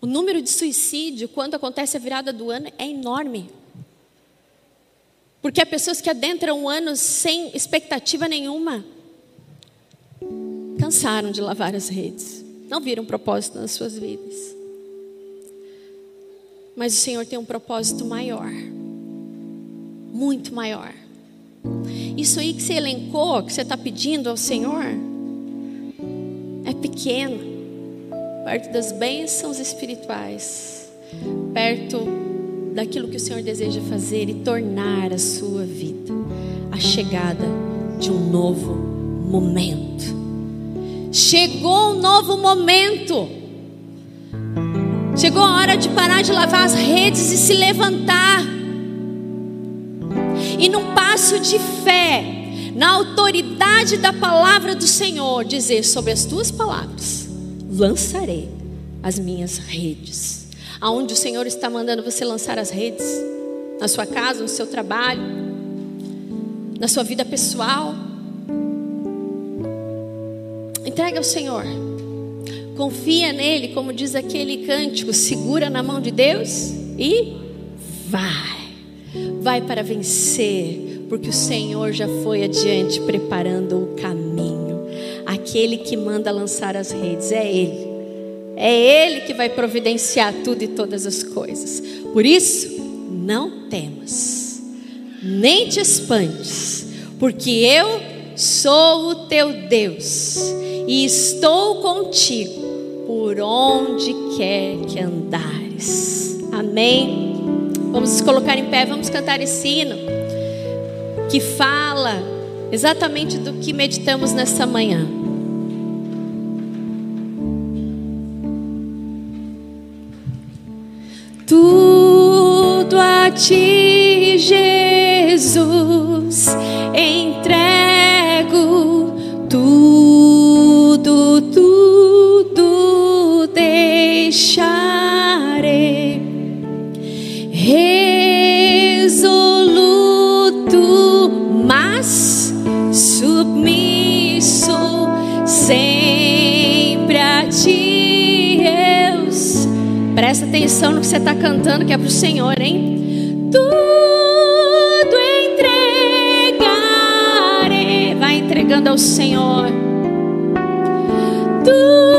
O número de suicídio, quando acontece a virada do ano, é enorme. Porque há pessoas que adentram um ano sem expectativa nenhuma. Cansaram de lavar as redes. Não viram propósito nas suas vidas. Mas o Senhor tem um propósito maior. Muito maior. Isso aí que você elencou, que você está pedindo ao Senhor, é pequeno. Perto das bênçãos espirituais. Perto daquilo que o Senhor deseja fazer e tornar a sua vida a chegada de um novo momento. Chegou um novo momento. Chegou a hora de parar de lavar as redes e se levantar. E num passo de fé, na autoridade da palavra do Senhor, dizer sobre as tuas palavras: lançarei as minhas redes aonde o Senhor está mandando você lançar as redes, na sua casa, no seu trabalho, na sua vida pessoal. Entrega ao Senhor. Confia nele, como diz aquele cântico, segura na mão de Deus e vai. Vai para vencer, porque o Senhor já foi adiante preparando o caminho. Aquele que manda lançar as redes é ele. É Ele que vai providenciar tudo e todas as coisas. Por isso, não temas, nem te espantes, porque eu sou o teu Deus e estou contigo por onde quer que andares. Amém. Vamos nos colocar em pé, vamos cantar esse hino que fala exatamente do que meditamos nessa manhã. Tudo a ti, Jesus, entrego tudo, tudo deixarei. Presta atenção no que você está cantando, que é para o Senhor, hein? Tudo entregarei. Vai entregando ao Senhor. Tudo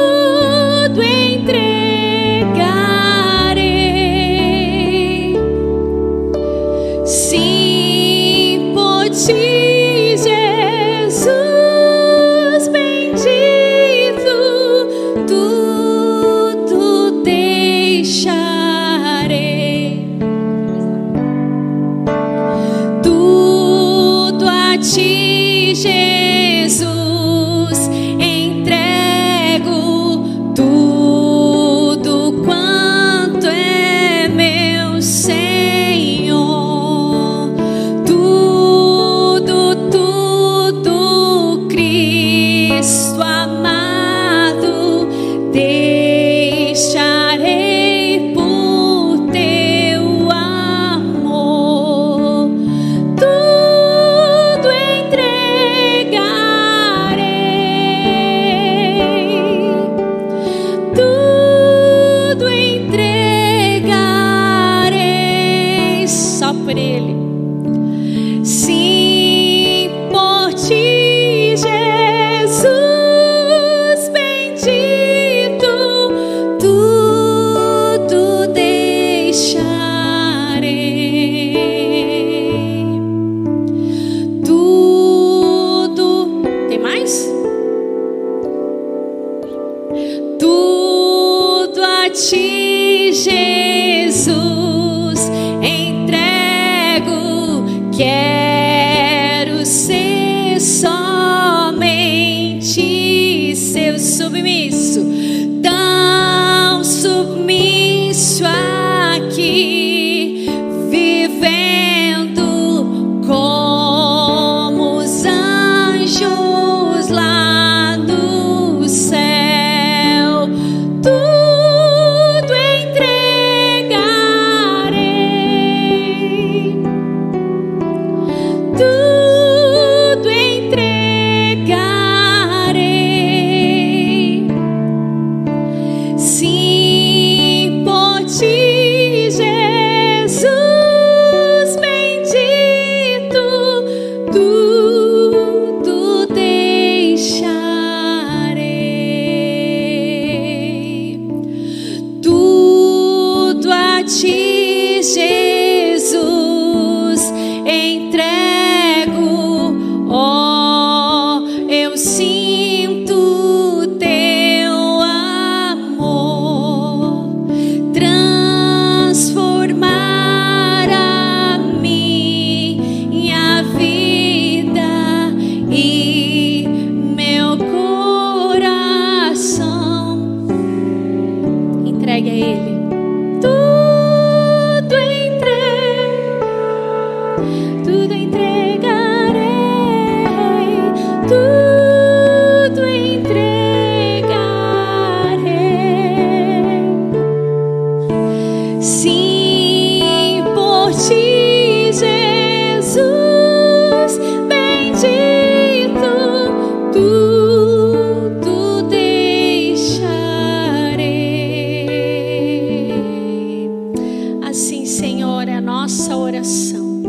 nossa oração.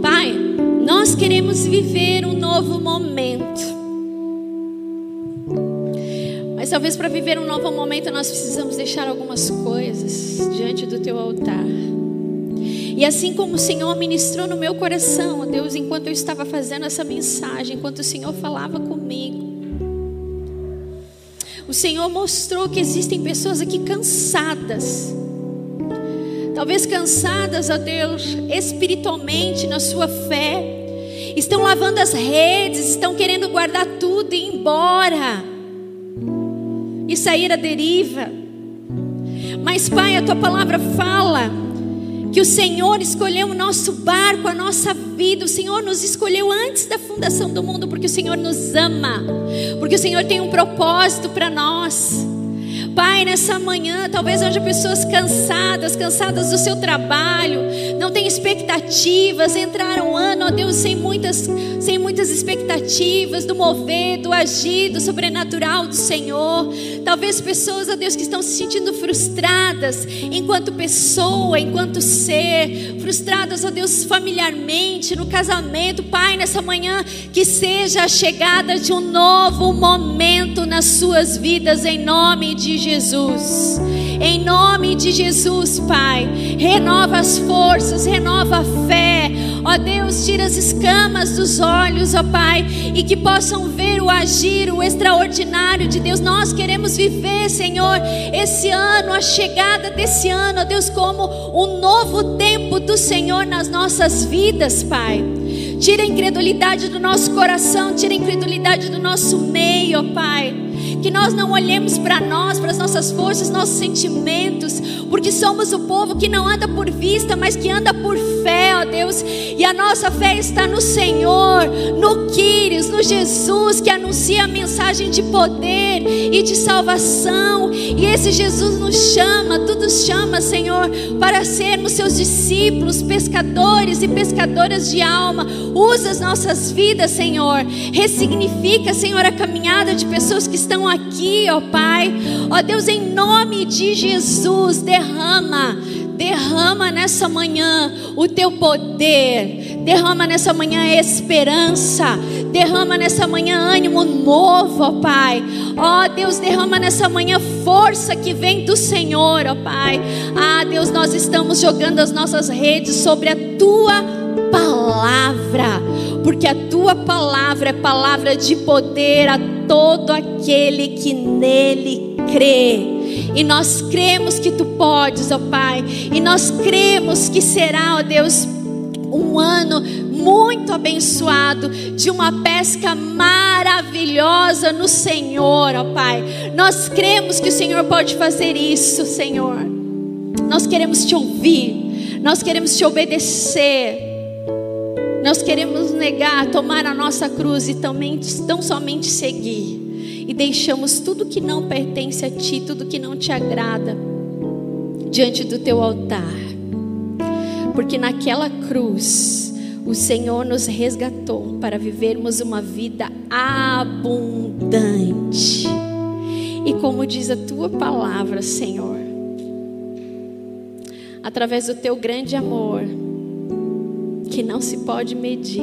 Pai, nós queremos viver um novo momento. Mas talvez para viver um novo momento nós precisamos deixar algumas coisas diante do teu altar. E assim como o Senhor ministrou no meu coração, Deus, enquanto eu estava fazendo essa mensagem, enquanto o Senhor falava comigo, o Senhor mostrou que existem pessoas aqui cansadas. Talvez cansadas, ó Deus, espiritualmente na sua fé. Estão lavando as redes, estão querendo guardar tudo e ir embora. E sair à deriva. Mas, Pai, a tua palavra fala que o Senhor escolheu o nosso barco, a nossa vida. O Senhor nos escolheu antes da fundação do mundo, porque o Senhor nos ama, porque o Senhor tem um propósito para nós. Pai, nessa manhã, talvez haja pessoas cansadas, cansadas do seu trabalho, não têm expectativas, entraram um ano, ó Deus, sem muitas, sem muitas expectativas do mover, do agir, do sobrenatural do Senhor. Talvez pessoas, ó Deus, que estão se sentindo frustradas enquanto pessoa, enquanto ser, frustradas, ó Deus, familiarmente, no casamento. Pai, nessa manhã, que seja a chegada de um novo momento nas suas vidas, em nome de Jesus. Jesus. Em nome de Jesus, Pai, renova as forças, renova a fé. Ó Deus, tira as escamas dos olhos, ó Pai, e que possam ver o agir, o extraordinário de Deus. Nós queremos viver, Senhor, esse ano, a chegada desse ano, ó Deus, como um novo tempo do Senhor nas nossas vidas, Pai. Tira a incredulidade do nosso coração, tira a incredulidade do nosso meio, ó Pai que nós não olhemos para nós, para as nossas forças, nossos sentimentos, porque somos o povo que não anda por vista, mas que anda por fé, ó Deus. E a nossa fé está no Senhor, no Quírios, no Jesus que anuncia a mensagem de poder e de salvação. E esse Jesus nos chama, tu nos chama, Senhor, para sermos seus discípulos, pescadores e pescadoras de alma. Usa as nossas vidas, Senhor. Ressignifica, Senhor, a caminhada de pessoas que estão aqui, ó Pai. Ó Deus, em nome de Jesus, derrama, derrama nessa manhã o teu poder, derrama nessa manhã esperança, derrama nessa manhã ânimo novo, ó Pai. Ó Deus, derrama nessa manhã força que vem do Senhor, ó Pai. Ah, Deus, nós estamos jogando as nossas redes sobre a tua palavra, porque a tua palavra é palavra de poder a todo aquele que nele crê. E nós cremos que tu podes, ó Pai. E nós cremos que será, ó Deus, um ano muito abençoado, de uma pesca maravilhosa no Senhor, ó Pai. Nós cremos que o Senhor pode fazer isso, Senhor. Nós queremos te ouvir, nós queremos te obedecer. Nós queremos negar, tomar a nossa cruz e também tão somente seguir. E deixamos tudo que não pertence a ti, tudo que não te agrada, diante do teu altar. Porque naquela cruz, o Senhor nos resgatou para vivermos uma vida abundante. E como diz a tua palavra, Senhor, através do teu grande amor, que não se pode medir.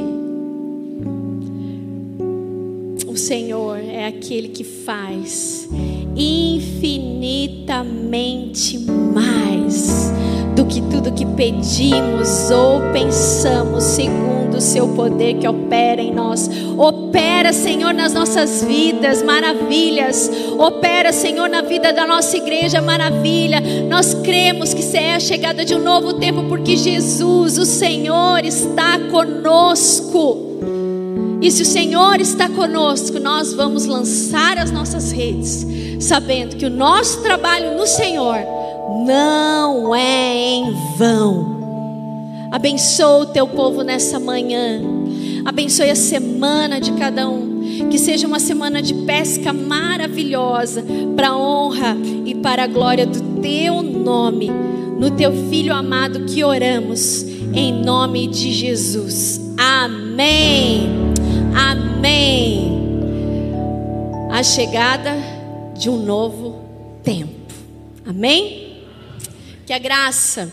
O Senhor é aquele que faz infinitamente mais do que tudo que pedimos ou pensamos, segundo o seu poder que opera em nós. Opera, Senhor, nas nossas vidas, maravilhas. Opera, Senhor, na vida da nossa igreja, maravilha. Nós cremos que é a chegada de um novo tempo, porque Jesus, o Senhor, está conosco. E se o Senhor está conosco, nós vamos lançar as nossas redes, sabendo que o nosso trabalho no Senhor não é em vão. Abençoa o teu povo nessa manhã. Abençoe a semana de cada um. Que seja uma semana de pesca maravilhosa, para a honra e para a glória do teu nome. No teu filho amado que oramos, em nome de Jesus. Amém. Amém. A chegada de um novo tempo. Amém? Que a graça,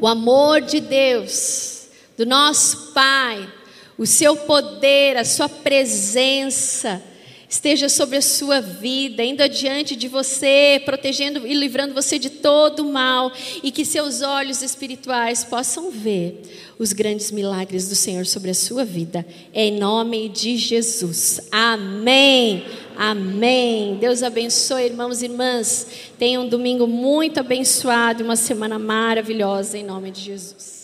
o amor de Deus, do nosso Pai, o seu poder, a sua presença, esteja sobre a sua vida, indo adiante de você, protegendo e livrando você de todo o mal, e que seus olhos espirituais possam ver os grandes milagres do Senhor sobre a sua vida, em nome de Jesus. Amém. Amém. Deus abençoe, irmãos e irmãs. Tenham um domingo muito abençoado, uma semana maravilhosa, em nome de Jesus.